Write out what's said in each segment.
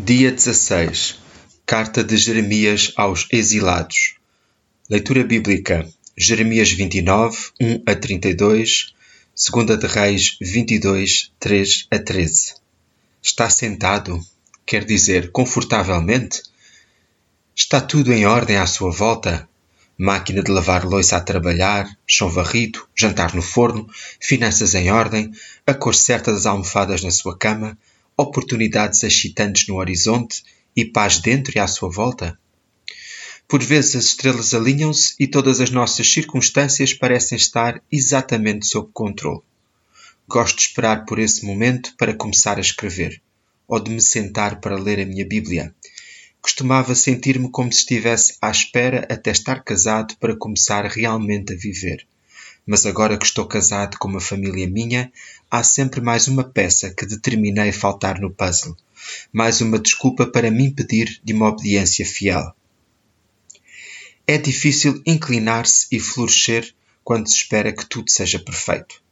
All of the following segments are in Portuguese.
Dia 16 Carta de Jeremias aos exilados Leitura bíblica Jeremias 29, 1 a 32 2 de Reis 22, 3 a 13 Está sentado, quer dizer, confortavelmente? Está tudo em ordem à sua volta? Máquina de lavar louça a trabalhar, chão varrido, jantar no forno, finanças em ordem, a cor certa das almofadas na sua cama, oportunidades excitantes no horizonte e paz dentro e à sua volta? Por vezes as estrelas alinham-se e todas as nossas circunstâncias parecem estar exatamente sob controle. Gosto de esperar por esse momento para começar a escrever, ou de me sentar para ler a minha Bíblia. Costumava sentir-me como se estivesse à espera até estar casado para começar realmente a viver mas agora que estou casado com uma família minha, há sempre mais uma peça que determinei faltar no puzzle, mais uma desculpa para me impedir de uma obediência fiel. É difícil inclinar-se e florescer quando se espera que tudo seja perfeito.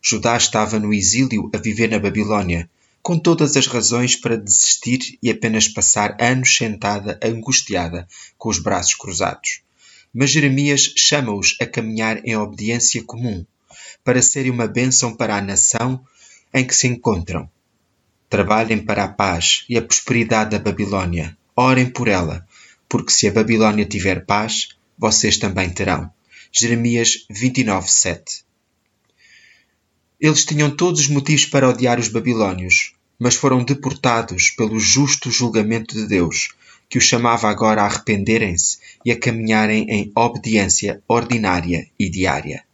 Judá estava no exílio a viver na Babilônia, com todas as razões para desistir e apenas passar anos sentada angustiada com os braços cruzados. Mas Jeremias chama-os a caminhar em obediência comum, para serem uma bênção para a nação em que se encontram. Trabalhem para a paz e a prosperidade da Babilônia. Orem por ela, porque se a Babilônia tiver paz, vocês também terão. Jeremias 29, 7 Eles tinham todos os motivos para odiar os babilônios, mas foram deportados pelo justo julgamento de Deus, que os chamava agora a arrependerem-se e a caminharem em obediência ordinária e diária.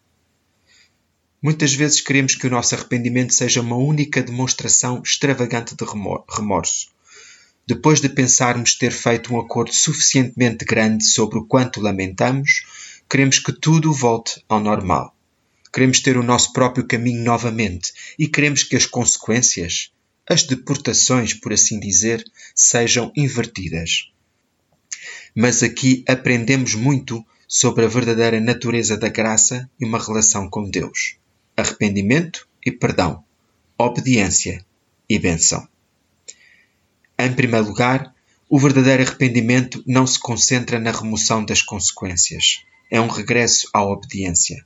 Muitas vezes queremos que o nosso arrependimento seja uma única demonstração extravagante de remorso. Depois de pensarmos ter feito um acordo suficientemente grande sobre o quanto lamentamos, queremos que tudo volte ao normal. Queremos ter o nosso próprio caminho novamente e queremos que as consequências, as deportações, por assim dizer, sejam invertidas. Mas aqui aprendemos muito sobre a verdadeira natureza da graça e uma relação com Deus: arrependimento e perdão, obediência e benção. Em primeiro lugar, o verdadeiro arrependimento não se concentra na remoção das consequências. É um regresso à obediência.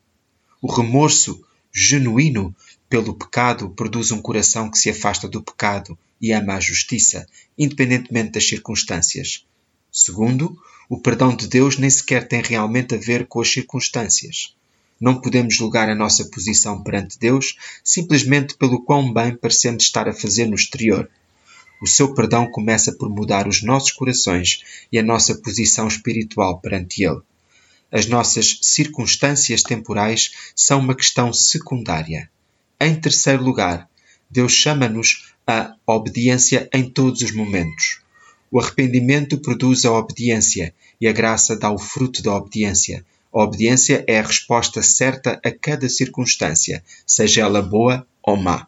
O remorso genuíno pelo pecado produz um coração que se afasta do pecado e ama a justiça, independentemente das circunstâncias. Segundo, o perdão de Deus nem sequer tem realmente a ver com as circunstâncias. Não podemos julgar a nossa posição perante Deus simplesmente pelo quão bem parecemos estar a fazer no exterior. O seu perdão começa por mudar os nossos corações e a nossa posição espiritual perante Ele. As nossas circunstâncias temporais são uma questão secundária. Em terceiro lugar, Deus chama-nos à obediência em todos os momentos. O arrependimento produz a obediência e a graça dá o fruto da obediência. A obediência é a resposta certa a cada circunstância, seja ela boa ou má.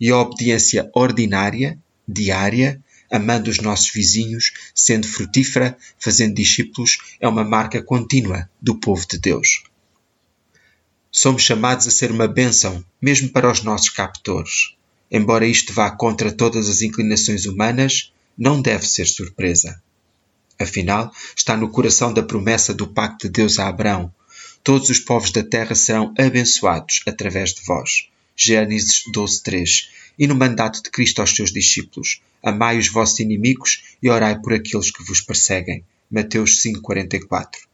E a obediência ordinária, diária, amando os nossos vizinhos, sendo frutífera, fazendo discípulos, é uma marca contínua do povo de Deus. Somos chamados a ser uma bênção, mesmo para os nossos captores. Embora isto vá contra todas as inclinações humanas, não deve ser surpresa. Afinal, está no coração da promessa do pacto de Deus a Abraão. Todos os povos da terra serão abençoados através de vós. Gênesis 12.3 E no mandato de Cristo aos seus discípulos, amai os vossos inimigos e orai por aqueles que vos perseguem. Mateus 5.44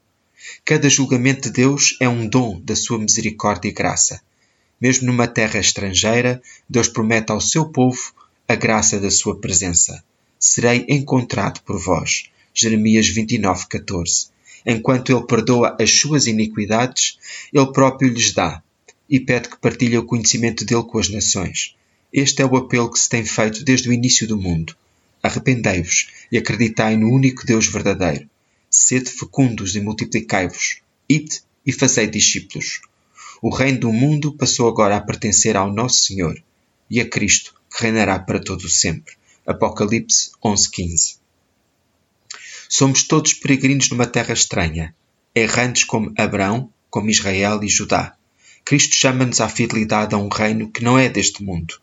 Cada julgamento de Deus é um dom da sua misericórdia e graça. Mesmo numa terra estrangeira, Deus promete ao seu povo a graça da sua presença. Serei encontrado por vós. Jeremias 29, 14. Enquanto ele perdoa as suas iniquidades, ele próprio lhes dá e pede que partilhe o conhecimento dele com as nações. Este é o apelo que se tem feito desde o início do mundo. Arrependei-vos e acreditai no único Deus verdadeiro sede fecundos e multiplicai-vos, ide e fazei discípulos. O reino do mundo passou agora a pertencer ao nosso Senhor e a Cristo, que reinará para todo o sempre. Apocalipse 11:15. Somos todos peregrinos numa terra estranha, errantes como Abraão, como Israel e Judá. Cristo chama-nos à fidelidade a um reino que não é deste mundo,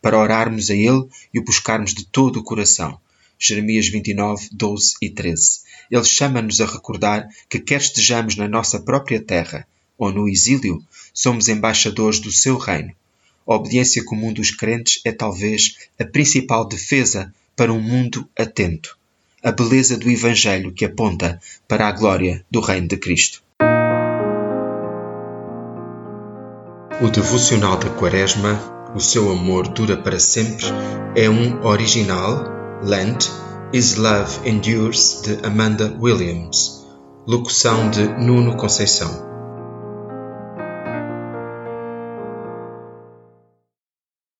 para orarmos a Ele e o buscarmos de todo o coração. Jeremias 29, 12 e 13. Ele chama-nos a recordar que, quer estejamos na nossa própria terra ou no exílio, somos embaixadores do seu reino. A obediência comum dos crentes é talvez a principal defesa para um mundo atento. A beleza do Evangelho que aponta para a glória do Reino de Cristo. O devocional da Quaresma, O seu amor dura para sempre, é um original, Lent, Is Love Endures, de Amanda Williams. Locução de Nuno Conceição.